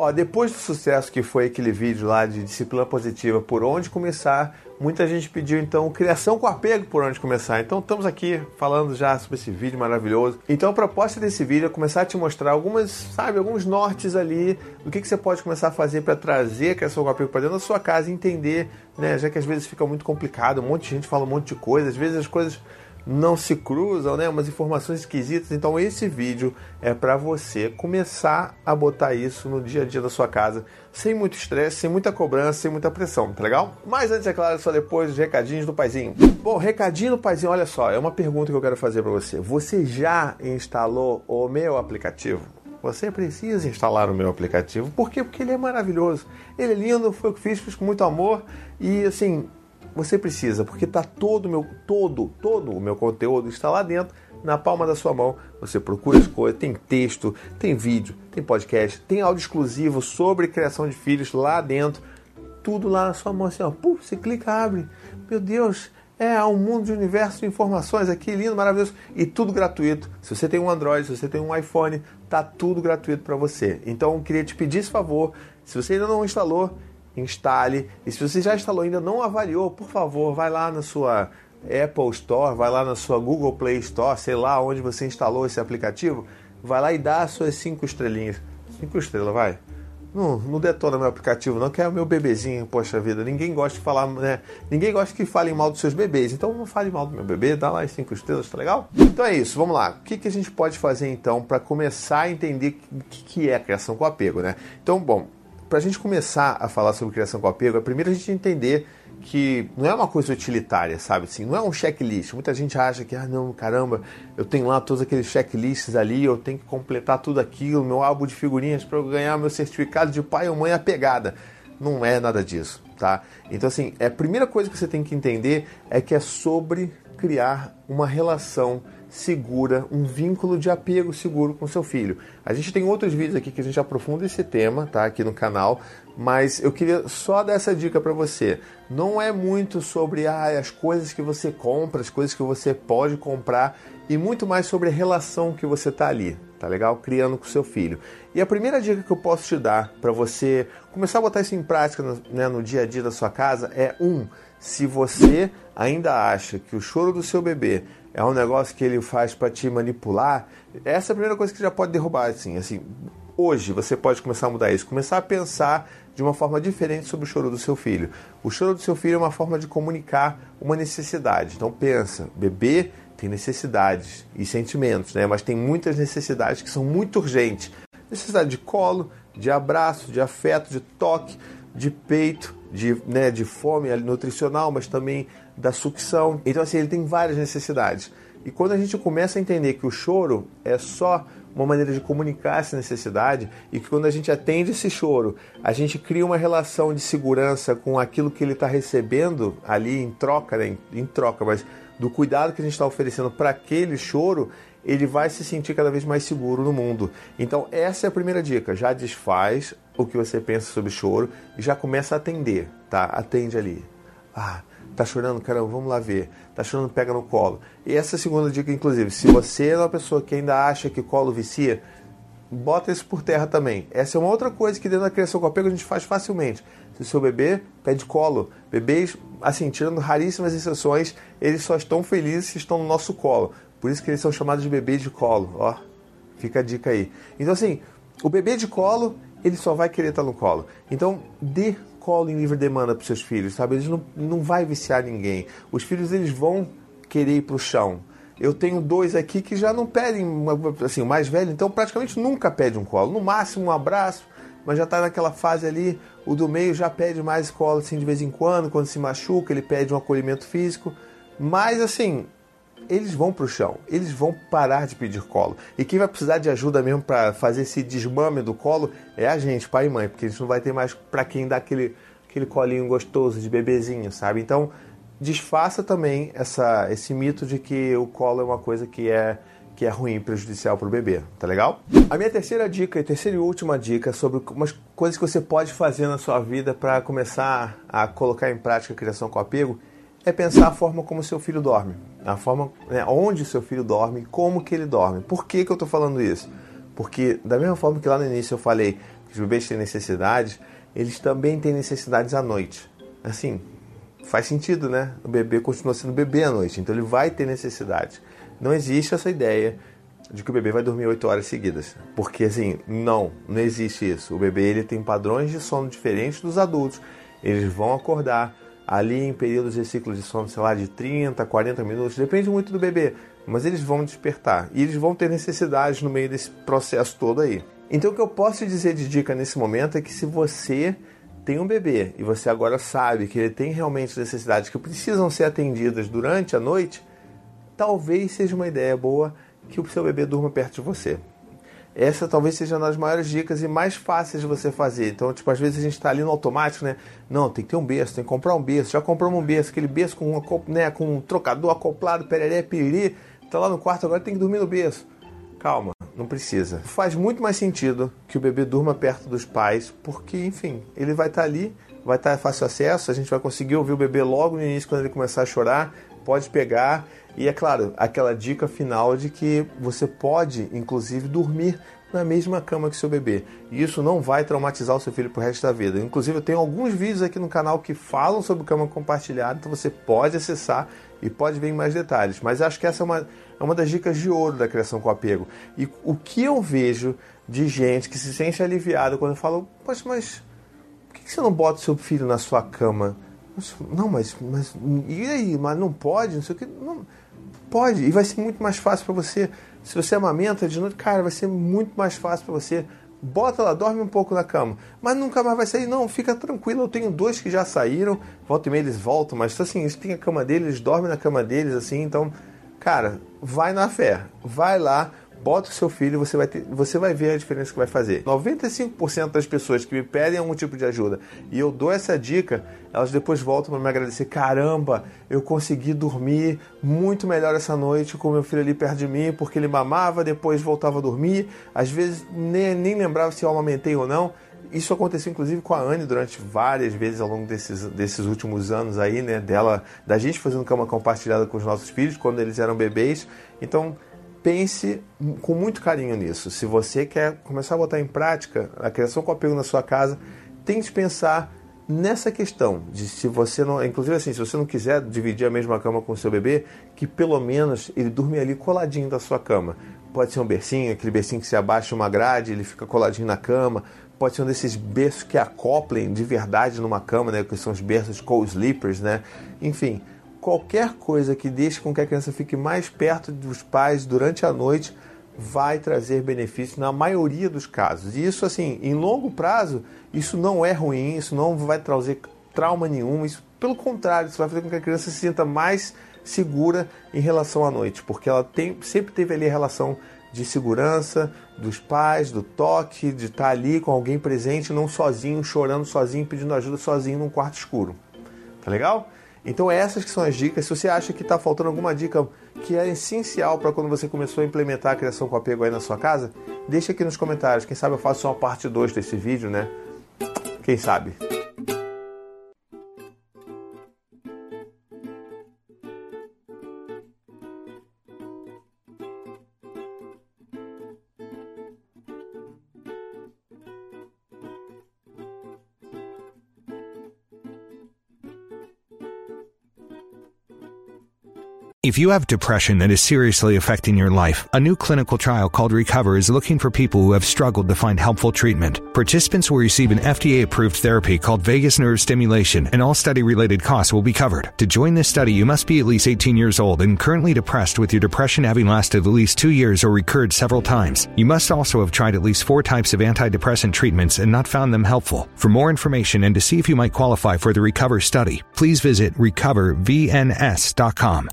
Ó, depois do sucesso que foi aquele vídeo lá de disciplina positiva, por onde começar, muita gente pediu então criação com apego por onde começar. Então estamos aqui falando já sobre esse vídeo maravilhoso. Então a proposta desse vídeo é começar a te mostrar algumas, sabe, alguns nortes ali do que, que você pode começar a fazer para trazer a criação com apego para dentro da sua casa e entender, né, já que às vezes fica muito complicado, um monte de gente fala um monte de coisa, às vezes as coisas não se cruzam, né? Umas informações esquisitas. Então esse vídeo é para você começar a botar isso no dia a dia da sua casa, sem muito estresse, sem muita cobrança, sem muita pressão, tá legal? Mas antes, é claro, só depois os recadinhos do paizinho. Bom, recadinho do paizinho, olha só, é uma pergunta que eu quero fazer para você. Você já instalou o meu aplicativo? Você precisa instalar o meu aplicativo. Por quê? Porque ele é maravilhoso. Ele é lindo, foi o que fiz, fiz com muito amor. E assim, você precisa, porque está todo o meu, todo, todo o meu conteúdo está lá dentro, na palma da sua mão. Você procura as coisas, tem texto, tem vídeo, tem podcast, tem áudio exclusivo sobre criação de filhos lá dentro. Tudo lá na sua mão, assim, ó. Puf, você clica, abre. Meu Deus, é um mundo de universo de informações aqui, lindo, maravilhoso. E tudo gratuito. Se você tem um Android, se você tem um iPhone, tá tudo gratuito para você. Então, eu queria te pedir esse favor. Se você ainda não instalou, instale. E se você já instalou ainda não avaliou, por favor, vai lá na sua Apple Store, vai lá na sua Google Play Store, sei lá onde você instalou esse aplicativo, vai lá e dá as suas cinco estrelinhas. Cinco estrelas, vai. Não, não detona meu aplicativo, não, que é o meu bebezinho, poxa vida. Ninguém gosta de falar, né? Ninguém gosta que falem mal dos seus bebês. Então não fale mal do meu bebê, dá lá as cinco estrelas, tá legal? Então é isso, vamos lá. O que, que a gente pode fazer então para começar a entender o que, que é criação com apego, né? Então, bom, para a gente começar a falar sobre criação com apego, é primeiro a gente entender que não é uma coisa utilitária, sabe? Assim, não é um checklist. Muita gente acha que, ah, não, caramba, eu tenho lá todos aqueles checklists ali, eu tenho que completar tudo aquilo, meu álbum de figurinhas para eu ganhar meu certificado de pai ou mãe apegada. Não é nada disso, tá? Então, assim, é a primeira coisa que você tem que entender é que é sobre criar uma relação segura, um vínculo de apego seguro com seu filho. A gente tem outros vídeos aqui que a gente aprofunda esse tema, tá? Aqui no canal, mas eu queria só dar essa dica para você. Não é muito sobre ah, as coisas que você compra, as coisas que você pode comprar e muito mais sobre a relação que você tá ali, tá legal? Criando com seu filho. E a primeira dica que eu posso te dar para você começar a botar isso em prática no, né, no dia a dia da sua casa é um, se você ainda acha que o choro do seu bebê é um negócio que ele faz para te manipular, essa é a primeira coisa que já pode derrubar, assim, assim. Hoje você pode começar a mudar isso, começar a pensar de uma forma diferente sobre o choro do seu filho. O choro do seu filho é uma forma de comunicar uma necessidade. Então pensa, bebê tem necessidades e sentimentos, né? Mas tem muitas necessidades que são muito urgentes. Necessidade de colo, de abraço, de afeto, de toque, de peito, de, né, de fome nutricional, mas também da sucção. Então, assim, ele tem várias necessidades. E quando a gente começa a entender que o choro é só uma maneira de comunicar essa necessidade e que quando a gente atende esse choro, a gente cria uma relação de segurança com aquilo que ele está recebendo ali em troca, né? em, troca, mas do cuidado que a gente está oferecendo para aquele choro, ele vai se sentir cada vez mais seguro no mundo. Então, essa é a primeira dica. Já desfaz o que você pensa sobre choro e já começa a atender, tá? Atende ali. Ah, Tá chorando? Caramba, vamos lá ver. Tá chorando? Pega no colo. E essa é segunda dica, inclusive. Se você é uma pessoa que ainda acha que colo vicia, bota isso por terra também. Essa é uma outra coisa que dentro da criação com apego a gente faz facilmente. Se o seu bebê pede colo, bebês, assim, tirando raríssimas exceções, eles só estão felizes se estão no nosso colo. Por isso que eles são chamados de bebês de colo. Ó, fica a dica aí. Então, assim, o bebê de colo, ele só vai querer estar no colo. Então, dê colo em livre demanda para seus filhos, sabe? Eles não, não vai viciar ninguém. Os filhos eles vão querer ir para o chão. Eu tenho dois aqui que já não pedem, assim, o mais velho, então praticamente nunca pede um colo. No máximo um abraço, mas já está naquela fase ali. O do meio já pede mais colo, assim, de vez em quando, quando se machuca, ele pede um acolhimento físico. Mas, assim, eles vão para o chão, eles vão parar de pedir colo. E quem vai precisar de ajuda mesmo para fazer esse desmame do colo é a gente, pai e mãe, porque a gente não vai ter mais para quem dar aquele, aquele colinho gostoso de bebezinho, sabe? Então, desfaça também essa, esse mito de que o colo é uma coisa que é que é ruim, prejudicial para o bebê, tá legal? A minha terceira dica e terceira e última dica sobre umas coisas que você pode fazer na sua vida para começar a colocar em prática a criação com apego é pensar a forma como seu filho dorme, a forma né, onde seu filho dorme, como que ele dorme. Por que, que eu estou falando isso? Porque da mesma forma que lá no início eu falei, os bebês têm necessidades, eles também têm necessidades à noite. Assim, faz sentido, né? O bebê continua sendo bebê à noite, então ele vai ter necessidade. Não existe essa ideia de que o bebê vai dormir 8 horas seguidas. Porque assim, não, não existe isso. O bebê ele tem padrões de sono diferentes dos adultos. Eles vão acordar ali em períodos de ciclos de sono, sei lá, de 30, 40 minutos, depende muito do bebê, mas eles vão despertar e eles vão ter necessidades no meio desse processo todo aí. Então o que eu posso te dizer de dica nesse momento é que se você tem um bebê e você agora sabe que ele tem realmente necessidades que precisam ser atendidas durante a noite, talvez seja uma ideia boa que o seu bebê durma perto de você. Essa talvez seja uma das maiores dicas e mais fáceis de você fazer. Então, tipo, às vezes a gente está ali no automático, né? Não, tem que ter um berço, tem que comprar um berço. Já compramos um berço, aquele berço com, uma, né, com um trocador acoplado, pereré, piriri. Tá lá no quarto, agora tem que dormir no berço. Calma, não precisa. Faz muito mais sentido que o bebê durma perto dos pais, porque, enfim, ele vai estar tá ali, vai estar tá fácil acesso, a gente vai conseguir ouvir o bebê logo no início quando ele começar a chorar, pode pegar e é claro, aquela dica final de que você pode, inclusive, dormir na mesma cama que seu bebê. E isso não vai traumatizar o seu filho pro resto da vida. Inclusive, eu tenho alguns vídeos aqui no canal que falam sobre cama compartilhada, então você pode acessar e pode ver em mais detalhes. Mas acho que essa é uma, é uma das dicas de ouro da criação com apego. E o que eu vejo de gente que se sente aliviada quando eu falo, poxa, mas por que você não bota seu filho na sua cama? Não, mas, mas e aí? Mas não pode? Não sei o que. Não, Pode, e vai ser muito mais fácil para você. Se você amamenta de noite, cara, vai ser muito mais fácil para você. Bota lá, dorme um pouco na cama. Mas nunca mais vai sair, não, fica tranquilo. Eu tenho dois que já saíram, volta e meia eles voltam, mas assim, eles têm a cama deles, eles dormem na cama deles, assim, então, cara, vai na fé, vai lá, bota o seu filho, você vai, ter, você vai ver a diferença que vai fazer. 95% das pessoas que me pedem algum tipo de ajuda e eu dou essa dica, elas depois voltam para me agradecer. Caramba, eu consegui dormir muito melhor essa noite com meu filho ali perto de mim, porque ele mamava, depois voltava a dormir. Às vezes nem, nem lembrava se eu amamentei ou não. Isso aconteceu inclusive com a Anne durante várias vezes ao longo desses, desses últimos anos aí, né? Dela, da gente fazendo cama compartilhada com os nossos filhos quando eles eram bebês. Então, pense com muito carinho nisso. Se você quer começar a botar em prática a criação com apego na sua casa, tente pensar nessa questão de se você não, inclusive assim, se você não quiser dividir a mesma cama com o seu bebê, que pelo menos ele durme ali coladinho da sua cama. Pode ser um bercinho, aquele bercinho que se abaixa uma grade, ele fica coladinho na cama. Pode ser um desses berços que acoplem de verdade numa cama, né, que são os berços co-sleepers, né? Enfim, qualquer coisa que deixe com que a criança fique mais perto dos pais durante a noite vai trazer benefício na maioria dos casos. E isso, assim, em longo prazo, isso não é ruim, isso não vai trazer trauma nenhum, isso, pelo contrário, isso vai fazer com que a criança se sinta mais segura em relação à noite, porque ela tem, sempre teve ali a relação de segurança dos pais, do toque, de estar ali com alguém presente, não sozinho, chorando sozinho, pedindo ajuda sozinho num quarto escuro. Tá legal? Então essas que são as dicas. Se você acha que está faltando alguma dica que é essencial para quando você começou a implementar a criação com apego aí na sua casa, deixa aqui nos comentários. Quem sabe eu faço uma parte 2 desse vídeo, né? Quem sabe? If you have depression that is seriously affecting your life, a new clinical trial called Recover is looking for people who have struggled to find helpful treatment. Participants will receive an FDA approved therapy called vagus nerve stimulation, and all study related costs will be covered. To join this study, you must be at least 18 years old and currently depressed with your depression having lasted at least two years or recurred several times. You must also have tried at least four types of antidepressant treatments and not found them helpful. For more information and to see if you might qualify for the Recover study, please visit recovervns.com.